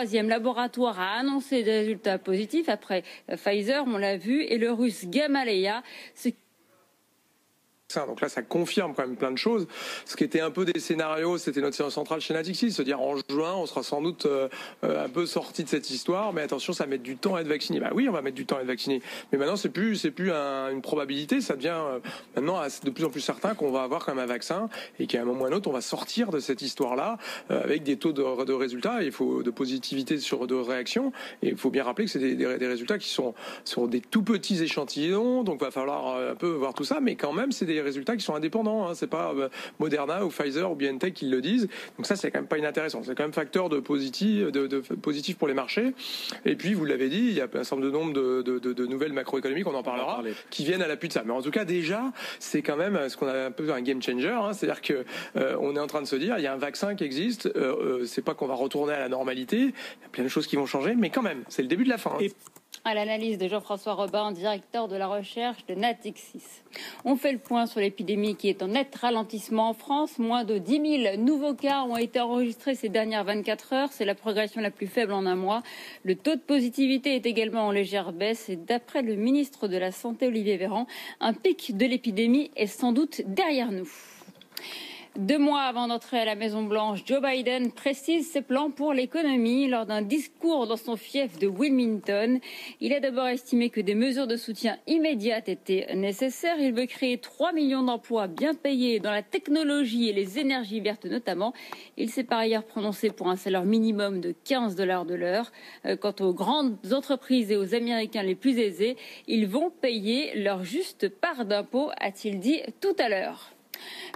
Troisième laboratoire a annoncé des résultats positifs après Pfizer, on l'a vu, et le russe Gamaleya. Ce donc là, ça confirme quand même plein de choses. Ce qui était un peu des scénarios, c'était notre séance centrale chez Natixis, se dire en juin, on sera sans doute euh, un peu sorti de cette histoire, mais attention, ça met du temps à être vacciné. Bah oui, on va mettre du temps à être vacciné, mais maintenant c'est plus c'est plus une probabilité, ça devient euh, maintenant de plus en plus certain qu'on va avoir quand même un vaccin et qu'à un moment ou un autre, on va sortir de cette histoire-là euh, avec des taux de, résultats, il faut de positivité sur de réaction, et il faut bien rappeler que c'est des, des, résultats qui sont sur des tout petits échantillons, donc va falloir un peu voir tout ça, mais quand même c'est des résultats qui sont indépendants. Hein. C'est pas euh, Moderna ou Pfizer ou BioNTech qui le disent. Donc ça, c'est quand même pas inintéressant. C'est quand même facteur de positif, de, positif pour les marchés. Et puis, vous l'avez dit, il y a un certain nombre de, de nouvelles macroéconomiques, on en parlera, qui viennent à l'appui de ça. Mais en tout cas, déjà, c'est quand même ce qu'on a un peu un game changer. Hein. C'est-à-dire que euh, on est en train de se dire, il y a un vaccin qui existe. Euh, c'est pas qu'on va retourner à la normalité. Il y a plein de choses qui vont changer, mais quand même, c'est le début de la fin. Hein à l'analyse de Jean-François Robin, directeur de la recherche de Natixis. On fait le point sur l'épidémie qui est en net ralentissement en France. Moins de 10 000 nouveaux cas ont été enregistrés ces dernières 24 heures. C'est la progression la plus faible en un mois. Le taux de positivité est également en légère baisse et d'après le ministre de la Santé, Olivier Véran, un pic de l'épidémie est sans doute derrière nous. Deux mois avant d'entrer à la Maison-Blanche, Joe Biden précise ses plans pour l'économie lors d'un discours dans son fief de Wilmington. Il a d'abord estimé que des mesures de soutien immédiates étaient nécessaires. Il veut créer 3 millions d'emplois bien payés dans la technologie et les énergies vertes notamment. Il s'est par ailleurs prononcé pour un salaire minimum de 15 dollars de l'heure. Euh, quant aux grandes entreprises et aux Américains les plus aisés, ils vont payer leur juste part d'impôt, a-t-il dit tout à l'heure.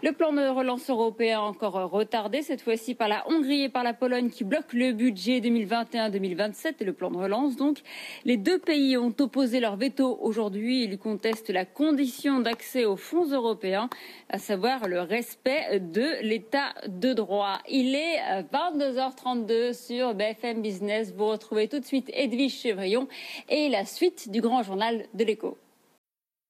Le plan de relance européen encore retardé, cette fois-ci par la Hongrie et par la Pologne qui bloquent le budget 2021-2027 et le plan de relance. Donc, les deux pays ont opposé leur veto aujourd'hui. Ils contestent la condition d'accès aux fonds européens, à savoir le respect de l'état de droit. Il est 22h32 sur BFM Business. Vous retrouvez tout de suite Edwige Chevrillon et la suite du grand journal de l'écho.